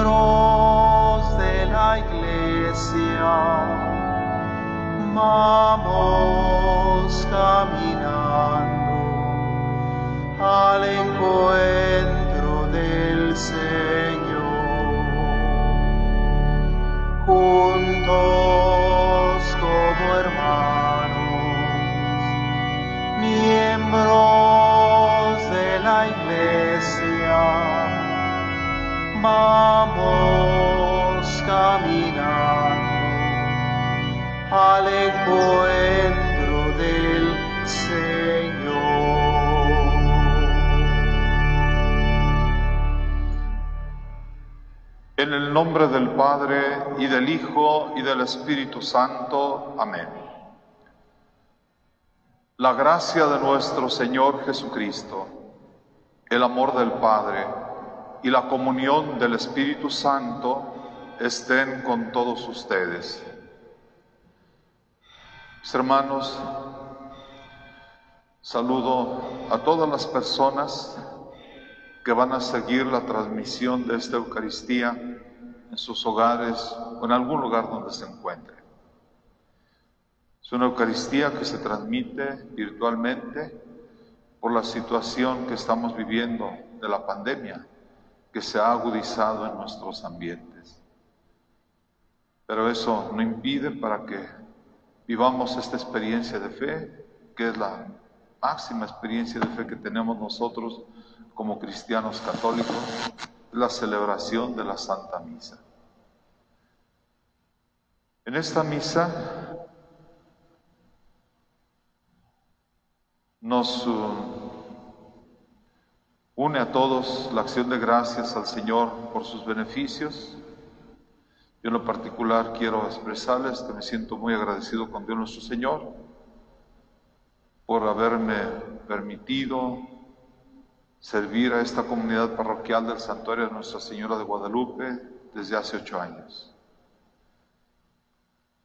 miembros de la iglesia, vamos caminando al encuentro del Señor. Juntos como hermanos, miembros de la iglesia, vamos el nombre del Padre y del Hijo y del Espíritu Santo. Amén. La gracia de nuestro Señor Jesucristo, el amor del Padre y la comunión del Espíritu Santo estén con todos ustedes. Mis hermanos, saludo a todas las personas que van a seguir la transmisión de esta Eucaristía en sus hogares o en algún lugar donde se encuentren. Es una Eucaristía que se transmite virtualmente por la situación que estamos viviendo de la pandemia, que se ha agudizado en nuestros ambientes. Pero eso no impide para que vivamos esta experiencia de fe, que es la máxima experiencia de fe que tenemos nosotros como cristianos católicos, la celebración de la Santa Misa. En esta misa nos uh, une a todos la acción de gracias al Señor por sus beneficios. Yo en lo particular quiero expresarles que me siento muy agradecido con Dios nuestro Señor por haberme permitido servir a esta comunidad parroquial del Santuario de Nuestra Señora de Guadalupe desde hace ocho años.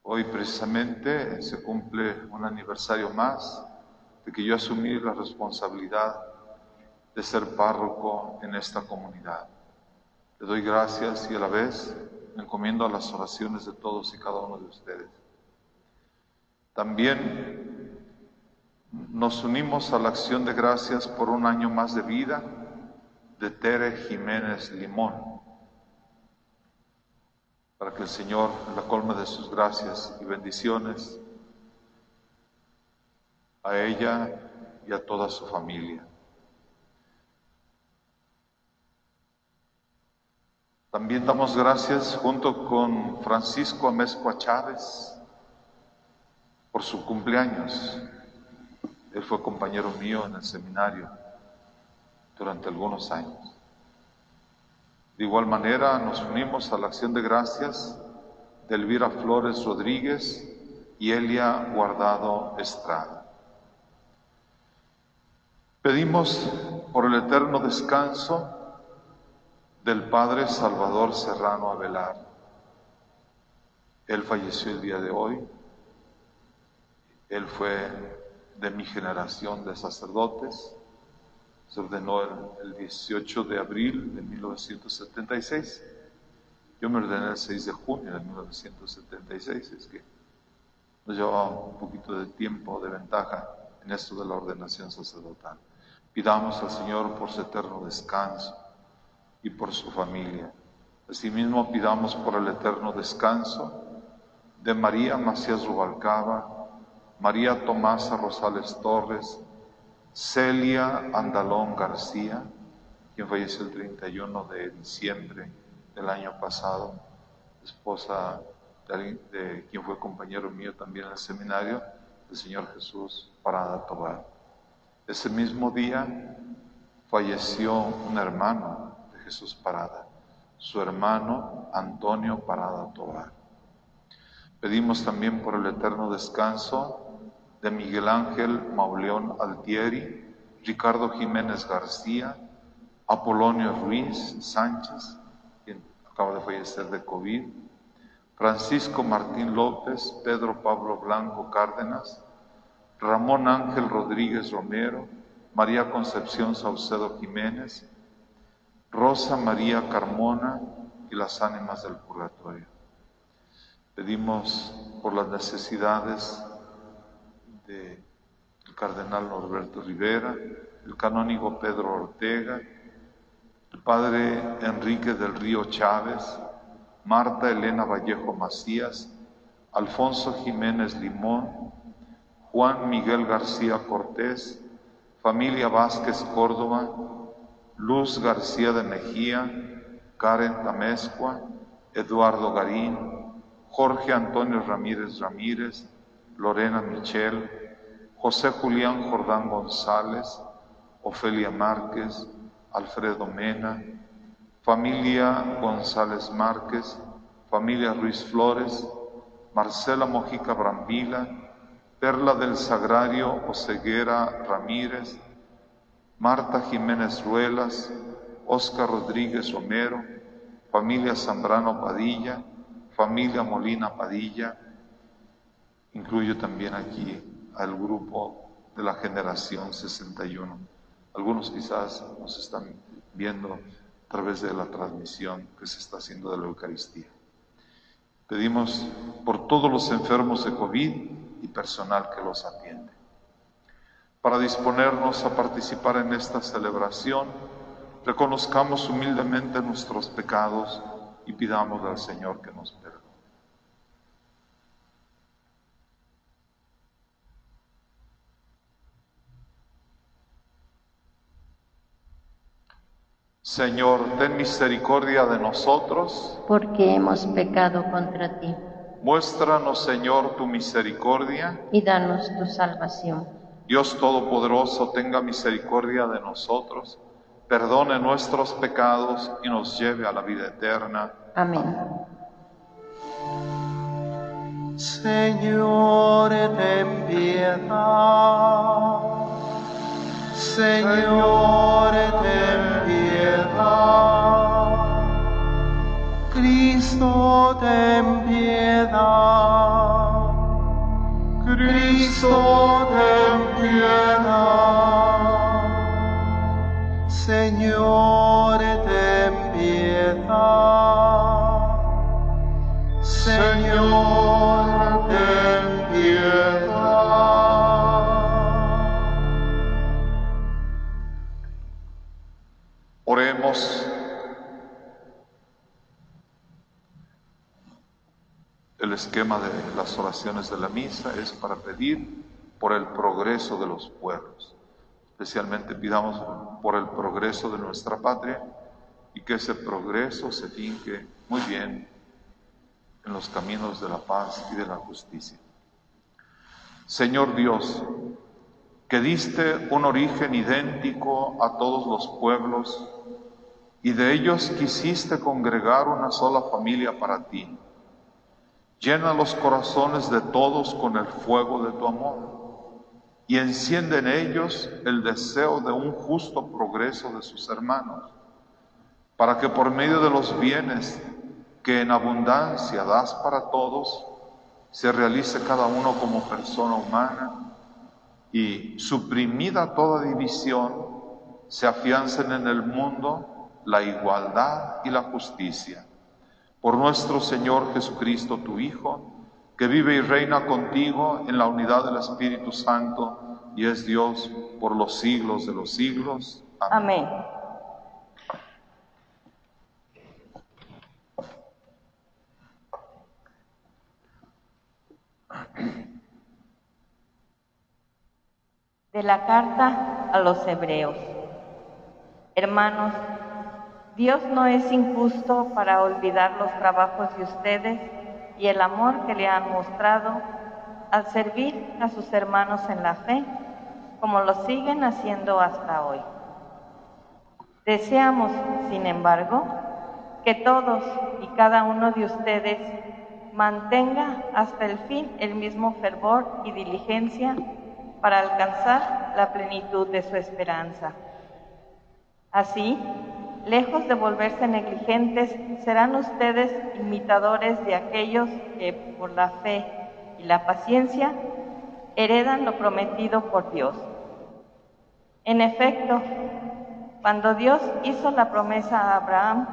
Hoy precisamente se cumple un aniversario más de que yo asumí la responsabilidad de ser párroco en esta comunidad. Le doy gracias y a la vez me encomiendo a las oraciones de todos y cada uno de ustedes. También nos unimos a la acción de gracias por un año más de vida de Tere Jiménez Limón, para que el Señor la colme de sus gracias y bendiciones a ella y a toda su familia. También damos gracias junto con Francisco Amezcua Chávez por su cumpleaños. Él fue compañero mío en el seminario durante algunos años. De igual manera nos unimos a la acción de gracias de Elvira Flores Rodríguez y Elia Guardado Estrada. Pedimos por el eterno descanso del Padre Salvador Serrano Avelar. Él falleció el día de hoy. Él fue de mi generación de sacerdotes. Se ordenó el, 18 de abril de 1976. Yo me ordené el 6 de junio de 1976. Es que nos llevaba un poquito de tiempo, de ventaja en esto de la ordenación sacerdotal. Pidamos al Señor por su eterno descanso y por su familia. Asimismo, pidamos por el eterno descanso de María Macías Rubalcaba, María Tomasa Rosales Torres, Celia Andalón García, quien falleció el 31 de diciembre del año pasado, esposa de, de quien fue compañero mío también en el seminario, el Señor Jesús Parada Tobar. Ese mismo día falleció un hermano de Jesús Parada, su hermano Antonio Parada Tobar. Pedimos también por el eterno descanso de Miguel Ángel Mauleón Altieri, Ricardo Jiménez García, Apolonio Ruiz Sánchez, quien acaba de fallecer de COVID, Francisco Martín López, Pedro Pablo Blanco Cárdenas, Ramón Ángel Rodríguez Romero, María Concepción Saucedo Jiménez, Rosa María Carmona y las ánimas del purgatorio. Pedimos por las necesidades del cardenal Norberto Rivera, el canónigo Pedro Ortega, el padre Enrique del Río Chávez, Marta Elena Vallejo Macías, Alfonso Jiménez Limón, Juan Miguel García Cortés, familia Vázquez Córdoba, Luz García de Mejía, Karen Tamescua, Eduardo Garín, Jorge Antonio Ramírez Ramírez, Lorena Michel, José Julián Jordán González, Ofelia Márquez, Alfredo Mena, familia González Márquez, familia Ruiz Flores, Marcela Mojica Brambila, Perla del Sagrario Oseguera Ramírez, Marta Jiménez Ruelas, Oscar Rodríguez Romero, familia Zambrano Padilla, familia Molina Padilla, incluyo también aquí al grupo de la generación 61. Algunos quizás nos están viendo a través de la transmisión que se está haciendo de la Eucaristía. Pedimos por todos los enfermos de COVID y personal que los atiende. Para disponernos a participar en esta celebración, reconozcamos humildemente nuestros pecados y pidamos al Señor que nos perdone. Señor, ten misericordia de nosotros. Porque hemos pecado contra ti. Muéstranos, Señor, tu misericordia. Y danos tu salvación. Dios Todopoderoso, tenga misericordia de nosotros, perdone nuestros pecados y nos lleve a la vida eterna. Amén. Señor, ten piedad. Señor, ten piedad. Cristo, ten piedad. Cristo, ten piedad. Señor, ten piedad. Señor, Oremos. El esquema de las oraciones de la misa es para pedir por el progreso de los pueblos. Especialmente pidamos por el progreso de nuestra patria y que ese progreso se finque muy bien en los caminos de la paz y de la justicia. Señor Dios, que diste un origen idéntico a todos los pueblos y de ellos quisiste congregar una sola familia para ti. Llena los corazones de todos con el fuego de tu amor y enciende en ellos el deseo de un justo progreso de sus hermanos, para que por medio de los bienes que en abundancia das para todos, se realice cada uno como persona humana y suprimida toda división, se afiancen en el mundo la igualdad y la justicia. Por nuestro Señor Jesucristo, tu Hijo, que vive y reina contigo en la unidad del Espíritu Santo y es Dios por los siglos de los siglos. Amén. De la carta a los hebreos. Hermanos, Dios no es injusto para olvidar los trabajos de ustedes y el amor que le han mostrado al servir a sus hermanos en la fe, como lo siguen haciendo hasta hoy. Deseamos, sin embargo, que todos y cada uno de ustedes mantenga hasta el fin el mismo fervor y diligencia para alcanzar la plenitud de su esperanza. Así, lejos de volverse negligentes, serán ustedes imitadores de aquellos que por la fe y la paciencia heredan lo prometido por Dios. En efecto, cuando Dios hizo la promesa a Abraham,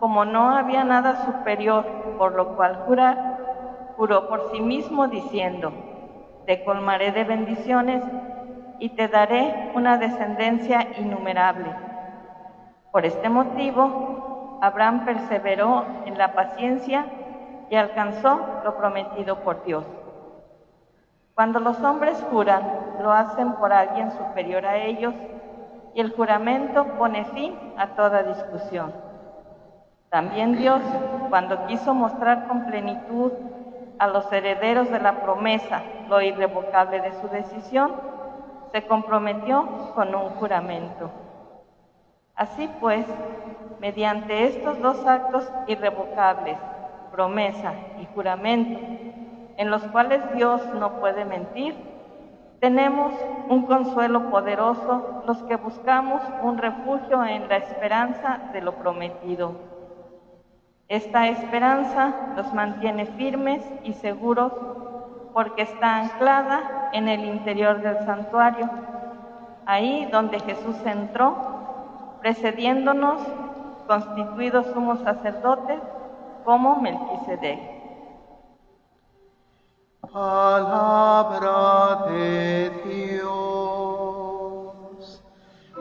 como no había nada superior por lo cual jurar, juró por sí mismo diciendo, te colmaré de bendiciones y te daré una descendencia innumerable. Por este motivo, Abraham perseveró en la paciencia y alcanzó lo prometido por Dios. Cuando los hombres juran, lo hacen por alguien superior a ellos y el juramento pone fin a toda discusión. También Dios, cuando quiso mostrar con plenitud a los herederos de la promesa lo irrevocable de su decisión, se comprometió con un juramento. Así pues, mediante estos dos actos irrevocables, promesa y juramento, en los cuales Dios no puede mentir, tenemos un consuelo poderoso los que buscamos un refugio en la esperanza de lo prometido. Esta esperanza nos mantiene firmes y seguros porque está anclada en el interior del santuario, ahí donde Jesús entró, precediéndonos, constituidos somos sacerdotes como Melquisedec. Palabra de Dios,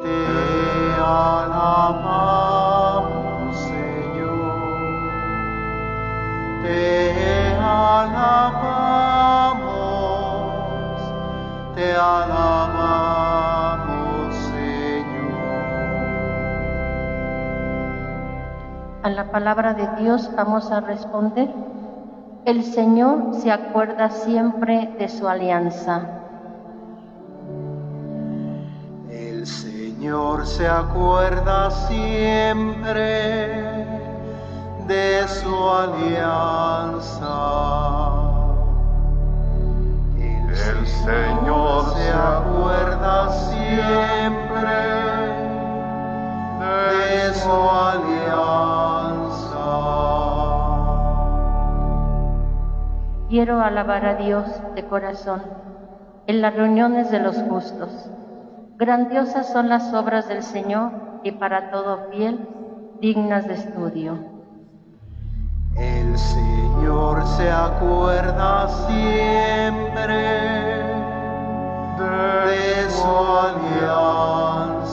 te alabamos, alabamos, Señor. A la palabra de Dios vamos a responder. El Señor se acuerda siempre de su alianza. El Señor se acuerda siempre de su alianza. El Señor se acuerda siempre de su alianza. Quiero alabar a Dios de corazón en las reuniones de los justos. Grandiosas son las obras del Señor y para todo fiel, dignas de estudio. El Señor se acuerda siempre de su alianza.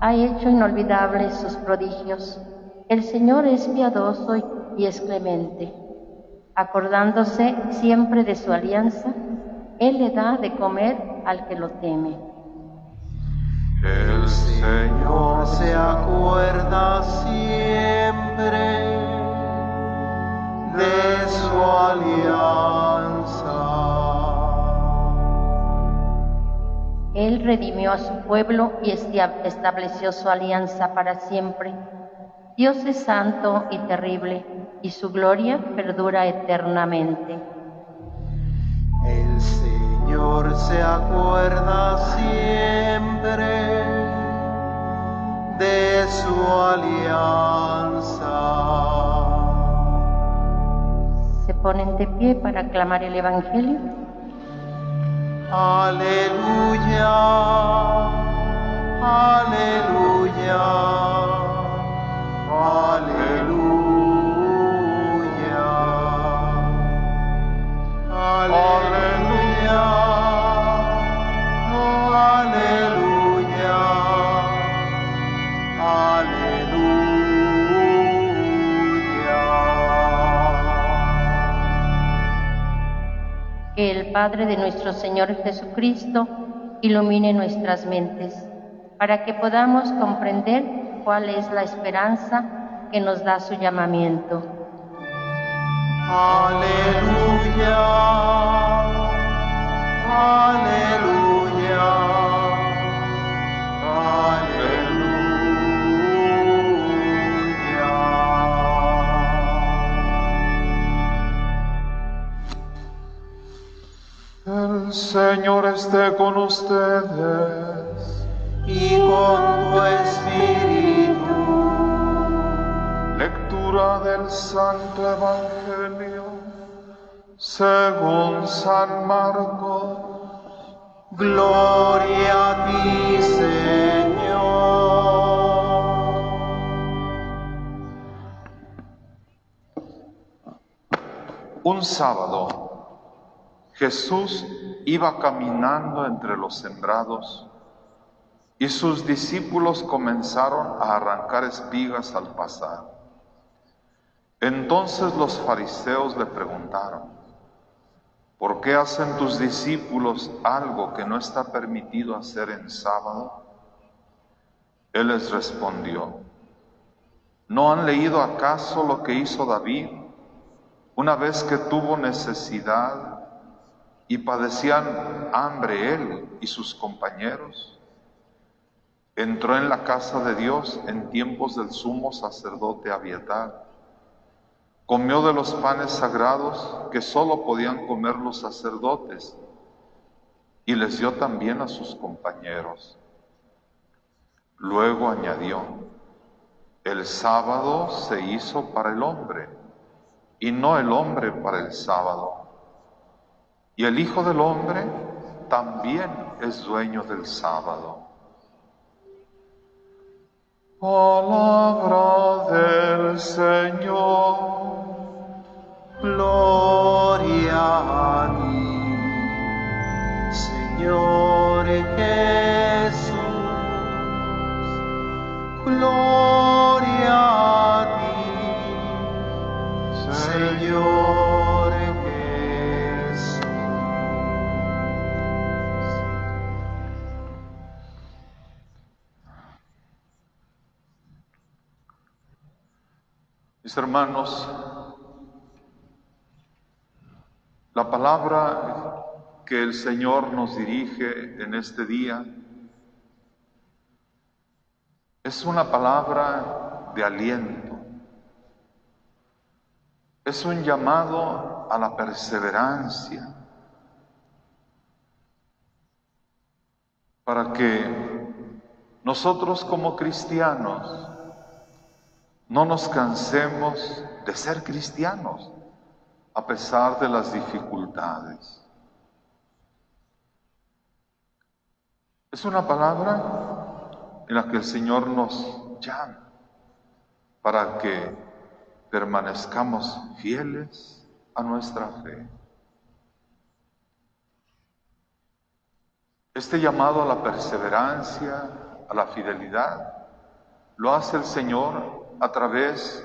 Ha hecho inolvidables sus prodigios. El Señor es piadoso y es clemente. Acordándose siempre de su alianza, Él le da de comer al que lo teme. El Señor se acuerda siempre de su alianza. Él redimió a su pueblo y estableció su alianza para siempre. Dios es santo y terrible, y su gloria perdura eternamente. Señor se acuerda siempre de su alianza. Se ponen de pie para aclamar el Evangelio. Aleluya, aleluya, aleluya, Padre de nuestro Señor Jesucristo ilumine nuestras mentes, para que podamos comprender cuál es la esperanza que nos da su llamamiento. Aleluya, aleluya, aleluya. El Señor esté con ustedes. Y con tu espíritu, Lectura del Santo Evangelio según San Marcos. Gloria a ti, Señor. Un sábado, Jesús iba caminando entre los sembrados y sus discípulos comenzaron a arrancar espigas al pasar. Entonces los fariseos le preguntaron, ¿por qué hacen tus discípulos algo que no está permitido hacer en sábado? Él les respondió, ¿no han leído acaso lo que hizo David una vez que tuvo necesidad y padecían hambre él y sus compañeros? Entró en la casa de Dios en tiempos del sumo sacerdote Abiatar Comió de los panes sagrados que sólo podían comer los sacerdotes y les dio también a sus compañeros. Luego añadió, el sábado se hizo para el hombre y no el hombre para el sábado. Y el Hijo del Hombre también es dueño del sábado. Palabra del Señor. Gloria a ti, Señor Jesús. Gloria Hermanos, la palabra que el Señor nos dirige en este día es una palabra de aliento. Es un llamado a la perseverancia para que nosotros como cristianos no nos cansemos de ser cristianos a pesar de las dificultades. Es una palabra en la que el Señor nos llama para que permanezcamos fieles a nuestra fe. Este llamado a la perseverancia, a la fidelidad, lo hace el Señor a través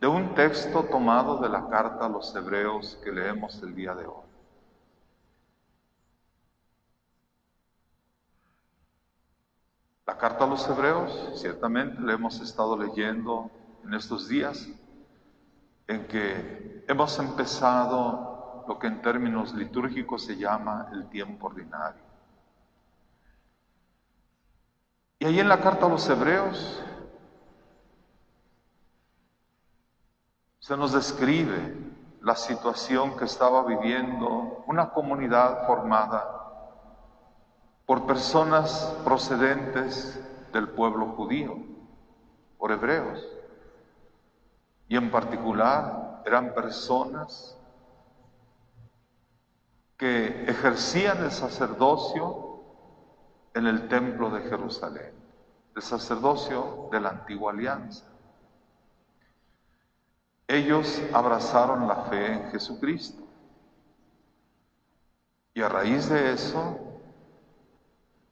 de un texto tomado de la carta a los hebreos que leemos el día de hoy. La carta a los hebreos, ciertamente la hemos estado leyendo en estos días, en que hemos empezado lo que en términos litúrgicos se llama el tiempo ordinario. Y ahí en la carta a los hebreos se nos describe la situación que estaba viviendo una comunidad formada por personas procedentes del pueblo judío, por hebreos, y en particular eran personas que ejercían el sacerdocio en el templo de Jerusalén, el sacerdocio de la antigua alianza. Ellos abrazaron la fe en Jesucristo. Y a raíz de eso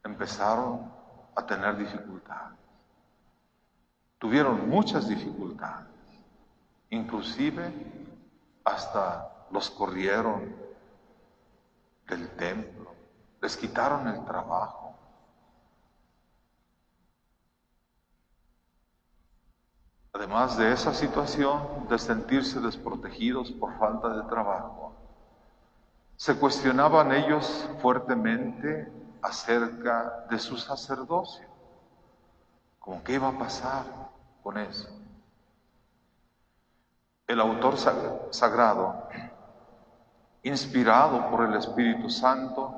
empezaron a tener dificultades. Tuvieron muchas dificultades. Inclusive hasta los corrieron del templo. Les quitaron el trabajo. Además de esa situación de sentirse desprotegidos por falta de trabajo, se cuestionaban ellos fuertemente acerca de su sacerdocio, como qué iba a pasar con eso. El autor sagrado, inspirado por el Espíritu Santo,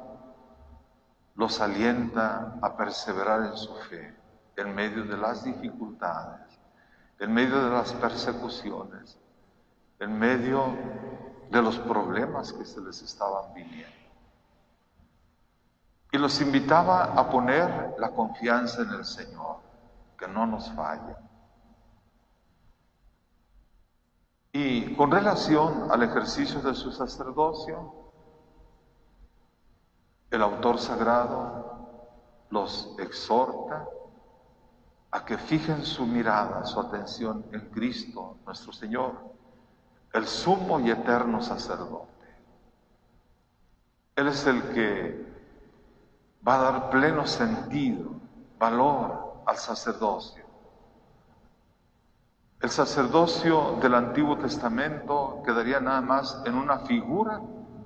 los alienta a perseverar en su fe en medio de las dificultades en medio de las persecuciones, en medio de los problemas que se les estaban viniendo. y los invitaba a poner la confianza en el Señor, que no nos falla. Y con relación al ejercicio de su sacerdocio, el autor sagrado los exhorta a que fijen su mirada, su atención en Cristo, nuestro Señor, el sumo y eterno sacerdote. Él es el que va a dar pleno sentido, valor al sacerdocio. El sacerdocio del Antiguo Testamento quedaría nada más en una figura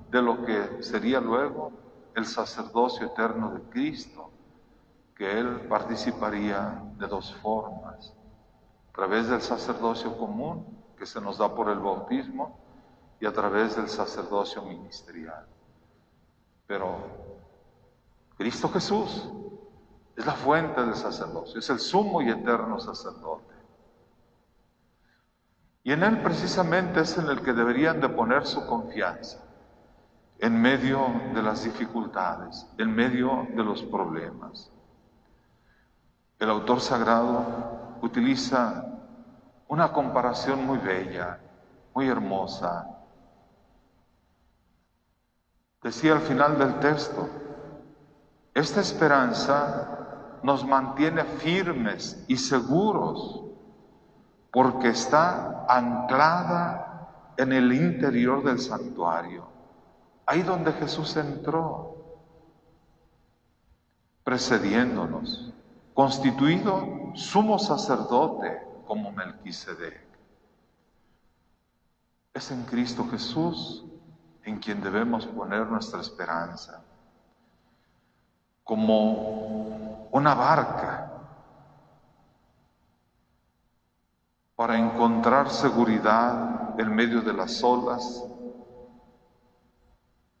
de lo que sería luego el sacerdocio eterno de Cristo, que Él participaría de dos formas, a través del sacerdocio común que se nos da por el bautismo y a través del sacerdocio ministerial. Pero Cristo Jesús es la fuente del sacerdocio, es el sumo y eterno sacerdote. Y en Él precisamente es en el que deberían de poner su confianza, en medio de las dificultades, en medio de los problemas. El autor sagrado utiliza una comparación muy bella, muy hermosa. Decía al final del texto, esta esperanza nos mantiene firmes y seguros porque está anclada en el interior del santuario, ahí donde Jesús entró, precediéndonos, constituido sumo sacerdote como Melquisedec. Es en Cristo Jesús en quien debemos poner nuestra esperanza, como una barca para encontrar seguridad en medio de las olas.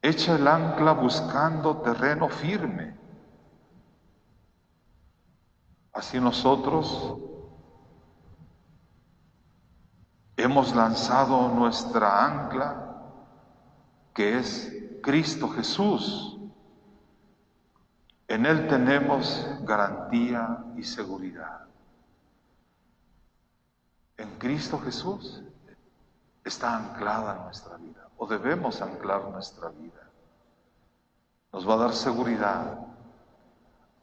Echa el ancla buscando terreno firme. Así nosotros hemos lanzado nuestra ancla, que es Cristo Jesús. En Él tenemos garantía y seguridad. En Cristo Jesús está anclada nuestra vida, o debemos anclar nuestra vida. Nos va a dar seguridad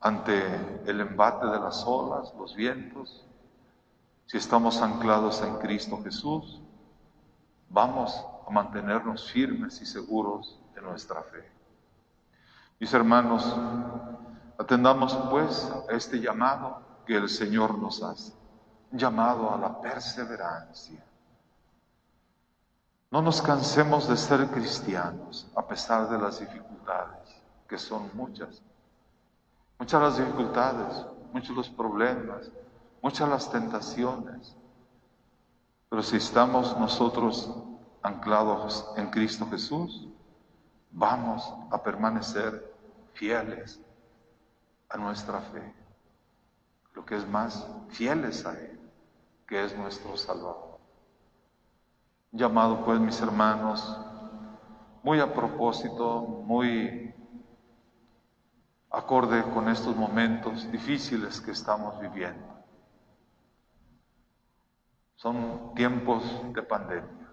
ante el embate de las olas, los vientos. Si estamos anclados en Cristo Jesús, vamos a mantenernos firmes y seguros de nuestra fe. Mis hermanos, atendamos pues a este llamado que el Señor nos hace llamado a la perseverancia. No nos cansemos de ser cristianos a pesar de las dificultades, que son muchas. Muchas las dificultades, muchos los problemas, muchas las tentaciones. Pero si estamos nosotros anclados en Cristo Jesús, vamos a permanecer fieles a nuestra fe. Lo que es más, fieles a Él que es nuestro Salvador. Llamado pues mis hermanos, muy a propósito, muy acorde con estos momentos difíciles que estamos viviendo. Son tiempos de pandemia,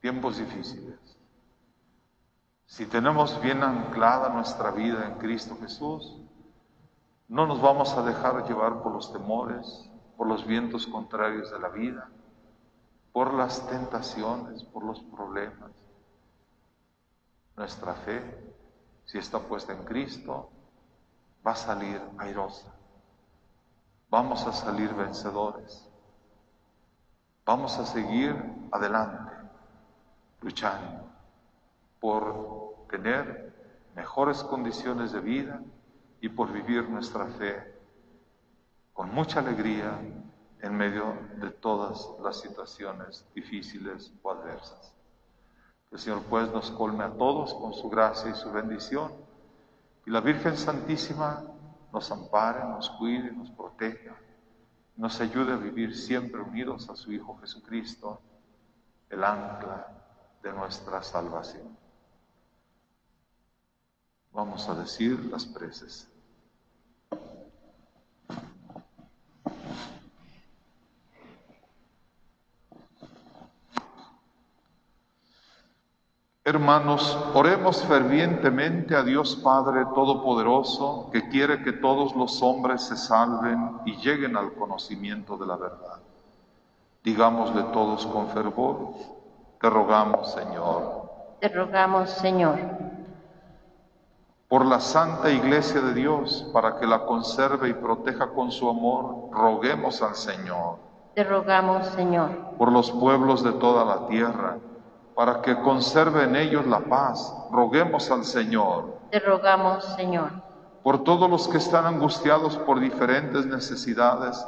tiempos difíciles. Si tenemos bien anclada nuestra vida en Cristo Jesús, no nos vamos a dejar llevar por los temores, por los vientos contrarios de la vida, por las tentaciones, por los problemas. Nuestra fe, si está puesta en Cristo, va a salir airosa. Vamos a salir vencedores. Vamos a seguir adelante, luchando por tener mejores condiciones de vida y por vivir nuestra fe con mucha alegría en medio de todas las situaciones difíciles o adversas. Que el Señor pues nos colme a todos con su gracia y su bendición y la Virgen Santísima nos ampare, nos cuide, nos proteja, nos ayude a vivir siempre unidos a su Hijo Jesucristo, el ancla de nuestra salvación. Vamos a decir las preces. Hermanos, oremos fervientemente a Dios Padre Todopoderoso, que quiere que todos los hombres se salven y lleguen al conocimiento de la verdad. Digámosle todos con fervor, te rogamos, Señor. Te rogamos, Señor. Por la Santa Iglesia de Dios, para que la conserve y proteja con su amor, roguemos al Señor. Te rogamos, Señor. Por los pueblos de toda la tierra, para que conserve en ellos la paz, roguemos al Señor. Te rogamos, Señor. Por todos los que están angustiados por diferentes necesidades,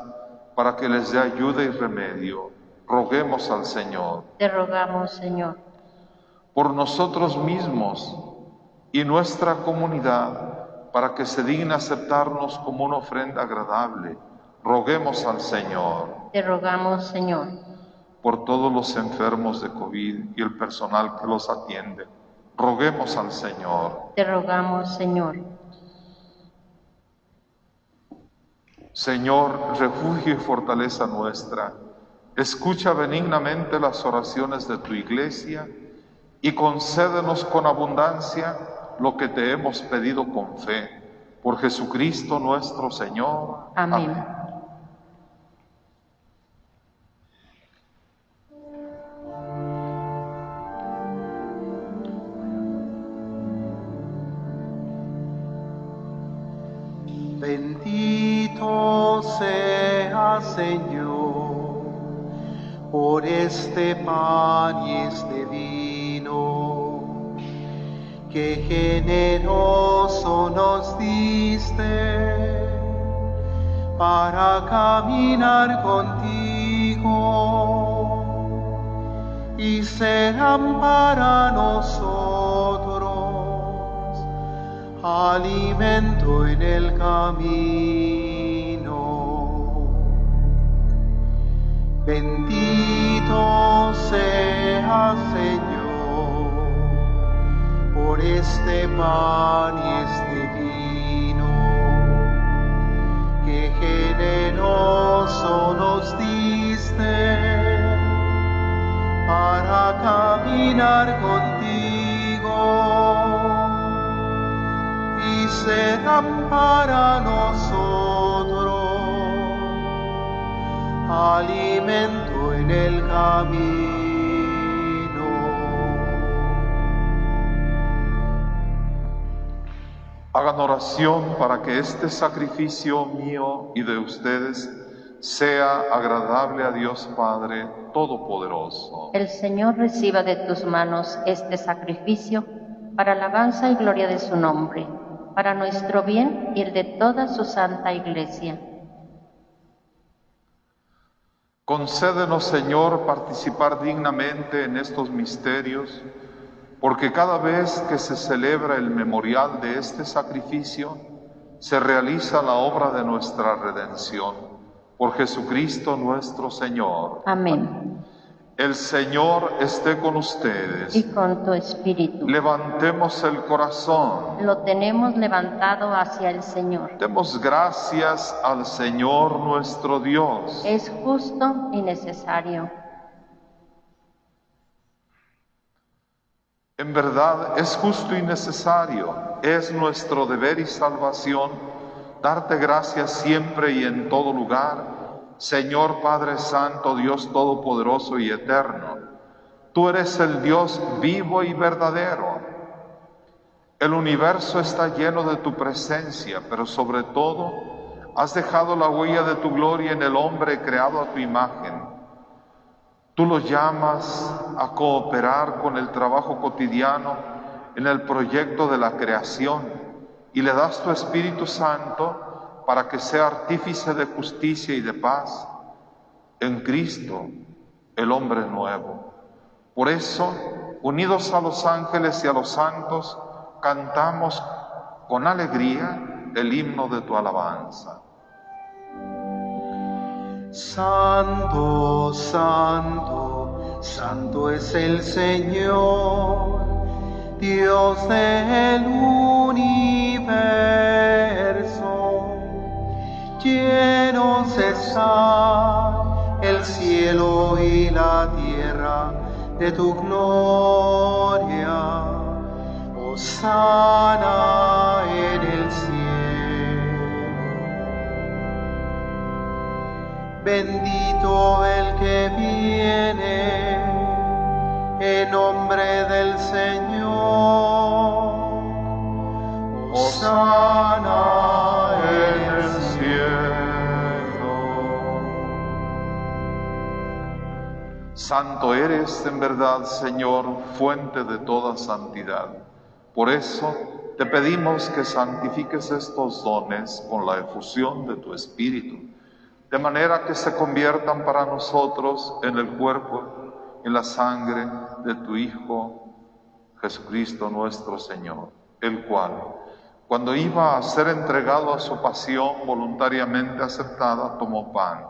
para que les dé ayuda y remedio, roguemos al Señor. Te rogamos, Señor. Por nosotros mismos y nuestra comunidad, para que se digne aceptarnos como una ofrenda agradable, roguemos al Señor. Te rogamos, Señor. Por todos los enfermos de COVID y el personal que los atiende, roguemos al Señor. Te rogamos, Señor. Señor, refugio y fortaleza nuestra, escucha benignamente las oraciones de tu iglesia y concédenos con abundancia lo que te hemos pedido con fe. Por Jesucristo nuestro Señor. Amén. Bendito este pan y este vino que generoso nos diste para caminar contigo y serán para nosotros alimento en el camino. Sea Señor por este pan y este vino que generoso nos diste para caminar contigo. Y serán para nosotros alimento el camino. Hagan oración para que este sacrificio mío y de ustedes sea agradable a Dios Padre Todopoderoso. El Señor reciba de tus manos este sacrificio para alabanza y gloria de su nombre, para nuestro bien y el de toda su santa iglesia. Concédenos, Señor, participar dignamente en estos misterios, porque cada vez que se celebra el memorial de este sacrificio, se realiza la obra de nuestra redención. Por Jesucristo nuestro Señor. Amén. El Señor esté con ustedes. Y con tu espíritu. Levantemos el corazón. Lo tenemos levantado hacia el Señor. Demos gracias al Señor nuestro Dios. Es justo y necesario. En verdad es justo y necesario, es nuestro deber y salvación darte gracias siempre y en todo lugar, Señor Padre Santo, Dios Todopoderoso y Eterno. Tú eres el Dios vivo y verdadero. El universo está lleno de tu presencia, pero sobre todo has dejado la huella de tu gloria en el hombre creado a tu imagen. Tú lo llamas a cooperar con el trabajo cotidiano en el proyecto de la creación y le das tu Espíritu Santo para que sea artífice de justicia y de paz en Cristo, el hombre nuevo. Por eso, unidos a los ángeles y a los santos, cantamos con alegría el himno de tu alabanza. Santo, santo, santo es el Señor, Dios del el cielo y la tierra de tu gloria. Osana en el cielo. Bendito el que viene en nombre del Señor. Osana. Santo eres en verdad, Señor, fuente de toda santidad. Por eso te pedimos que santifiques estos dones con la efusión de tu Espíritu, de manera que se conviertan para nosotros en el cuerpo y la sangre de tu Hijo Jesucristo nuestro Señor, el cual, cuando iba a ser entregado a su pasión voluntariamente aceptada, tomó pan.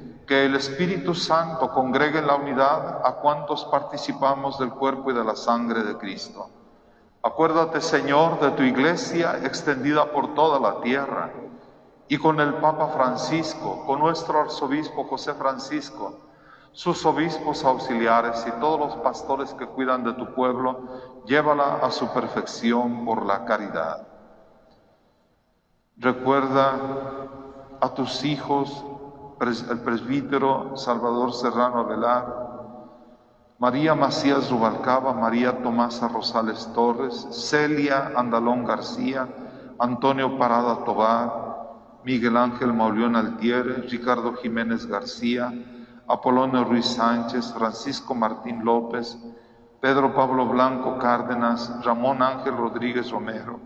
que el Espíritu Santo congregue en la unidad a cuantos participamos del cuerpo y de la sangre de Cristo. Acuérdate, Señor, de tu iglesia extendida por toda la tierra y con el Papa Francisco, con nuestro arzobispo José Francisco, sus obispos auxiliares y todos los pastores que cuidan de tu pueblo, llévala a su perfección por la caridad. Recuerda a tus hijos el presbítero Salvador Serrano Velar, María Macías Rubalcaba, María Tomasa Rosales Torres, Celia Andalón García, Antonio Parada Tobar, Miguel Ángel Mauleón Altiere, Ricardo Jiménez García, Apolonio Ruiz Sánchez, Francisco Martín López, Pedro Pablo Blanco Cárdenas, Ramón Ángel Rodríguez Romero,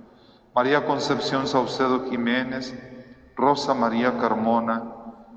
María Concepción Saucedo Jiménez, Rosa María Carmona,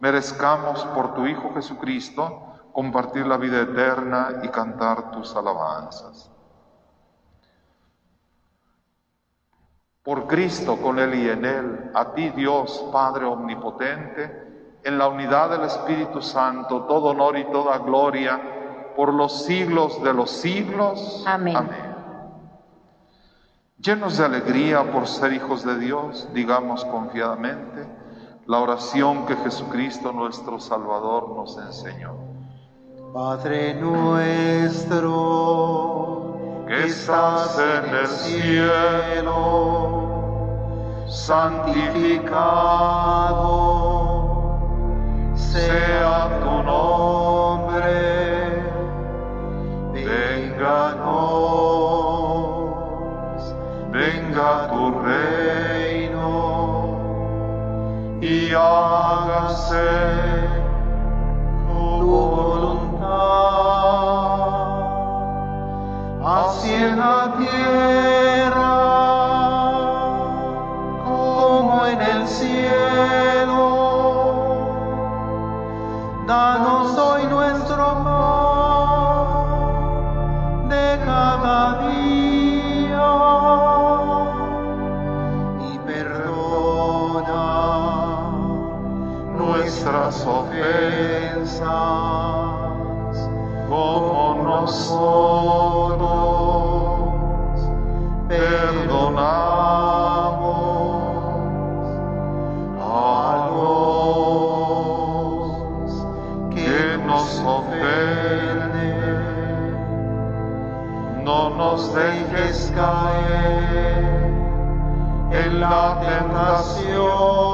merezcamos por tu Hijo Jesucristo compartir la vida eterna y cantar tus alabanzas. Por Cristo, con Él y en Él, a ti Dios, Padre Omnipotente, en la unidad del Espíritu Santo, todo honor y toda gloria, por los siglos de los siglos. Amén. Amén. Llenos de alegría por ser hijos de Dios, digamos confiadamente, la oración que Jesucristo nuestro Salvador nos enseñó. Padre nuestro que estás en el cielo, santificado sea tu nombre, venga y hágase tu voluntad, así en la tierra. Caer en la tentación.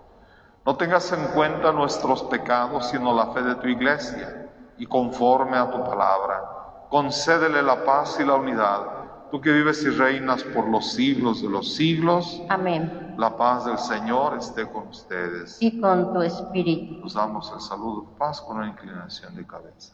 No tengas en cuenta nuestros pecados, sino la fe de tu iglesia, y conforme a tu palabra, concédele la paz y la unidad, tú que vives y reinas por los siglos de los siglos. Amén. La paz del Señor esté con ustedes. Y con tu espíritu. Nos damos el saludo de paz con una inclinación de cabeza.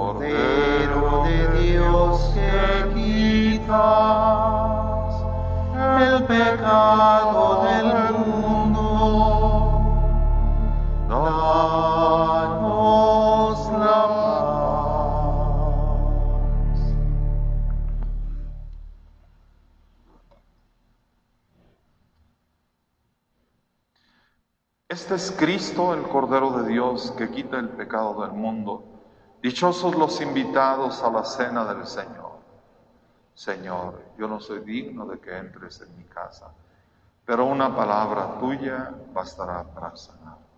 Cordero de Dios que quitas el pecado del mundo, danos la paz. Este es Cristo, el Cordero de Dios, que quita el pecado del mundo. Dichosos los invitados a la cena del Señor. Señor, yo no soy digno de que entres en mi casa, pero una palabra tuya bastará para sanar.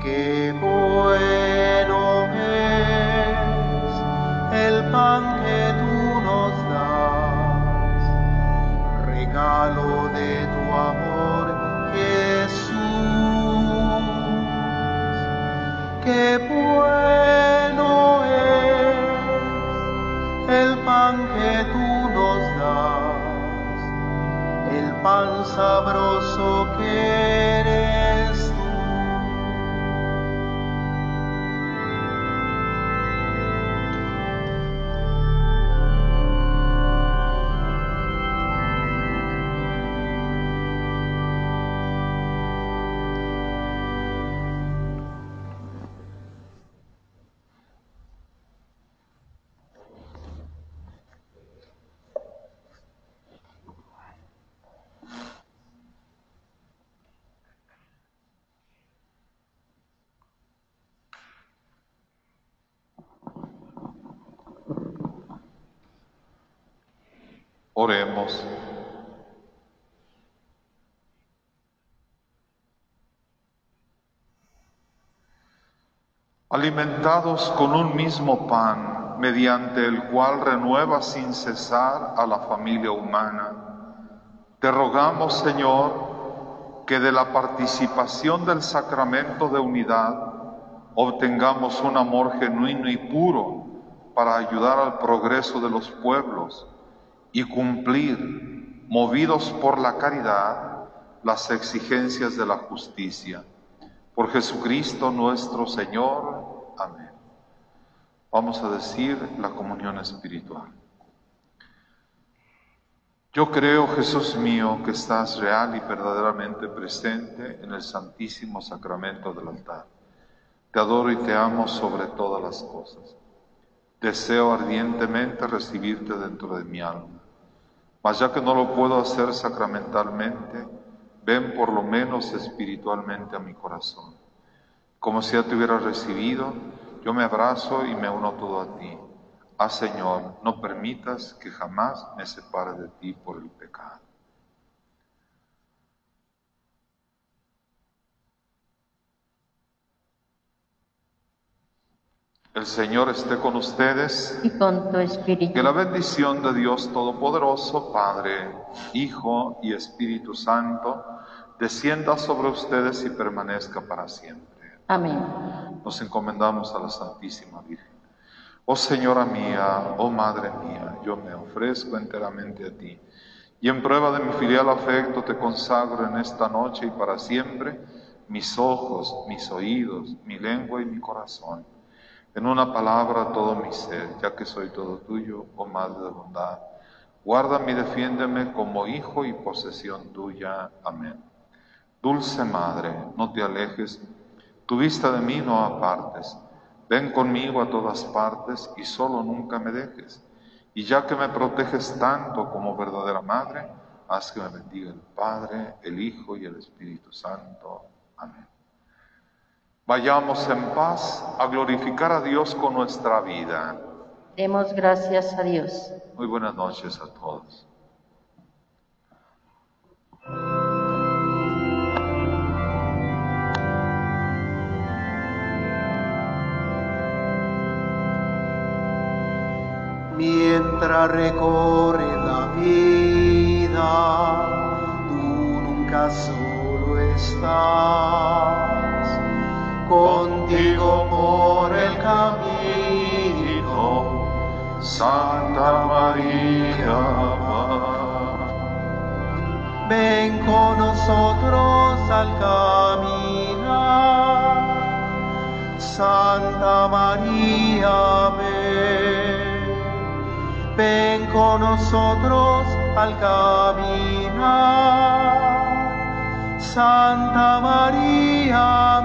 Qué Alimentados con un mismo pan, mediante el cual renueva sin cesar a la familia humana, te rogamos, Señor, que de la participación del sacramento de unidad obtengamos un amor genuino y puro para ayudar al progreso de los pueblos y cumplir, movidos por la caridad, las exigencias de la justicia. Por Jesucristo nuestro Señor. Amén. Vamos a decir la comunión espiritual. Yo creo, Jesús mío, que estás real y verdaderamente presente en el santísimo sacramento del altar. Te adoro y te amo sobre todas las cosas. Deseo ardientemente recibirte dentro de mi alma. Mas ya que no lo puedo hacer sacramentalmente, ven por lo menos espiritualmente a mi corazón. Como si ya te hubiera recibido, yo me abrazo y me uno todo a ti. Ah Señor, no permitas que jamás me separe de ti por el pecado. El Señor esté con ustedes. Y con tu espíritu. Que la bendición de Dios Todopoderoso, Padre, Hijo y Espíritu Santo, descienda sobre ustedes y permanezca para siempre. Amén. Nos encomendamos a la Santísima Virgen. Oh Señora mía, oh Madre mía, yo me ofrezco enteramente a ti. Y en prueba de mi filial afecto te consagro en esta noche y para siempre mis ojos, mis oídos, mi lengua y mi corazón en una palabra todo mi ser, ya que soy todo tuyo, oh Madre de bondad. Guárdame y defiéndeme como hijo y posesión tuya. Amén. Dulce Madre, no te alejes, tu vista de mí no apartes. Ven conmigo a todas partes y solo nunca me dejes. Y ya que me proteges tanto como verdadera Madre, haz que me bendiga el Padre, el Hijo y el Espíritu Santo. Amén. Vayamos en paz a glorificar a Dios con nuestra vida. Demos gracias a Dios. Muy buenas noches a todos. Mientras recorre la vida, tú nunca solo estás contigo por el camino, Santa María. Ven con nosotros al caminar, Santa María. Ven con nosotros al caminar Santa María.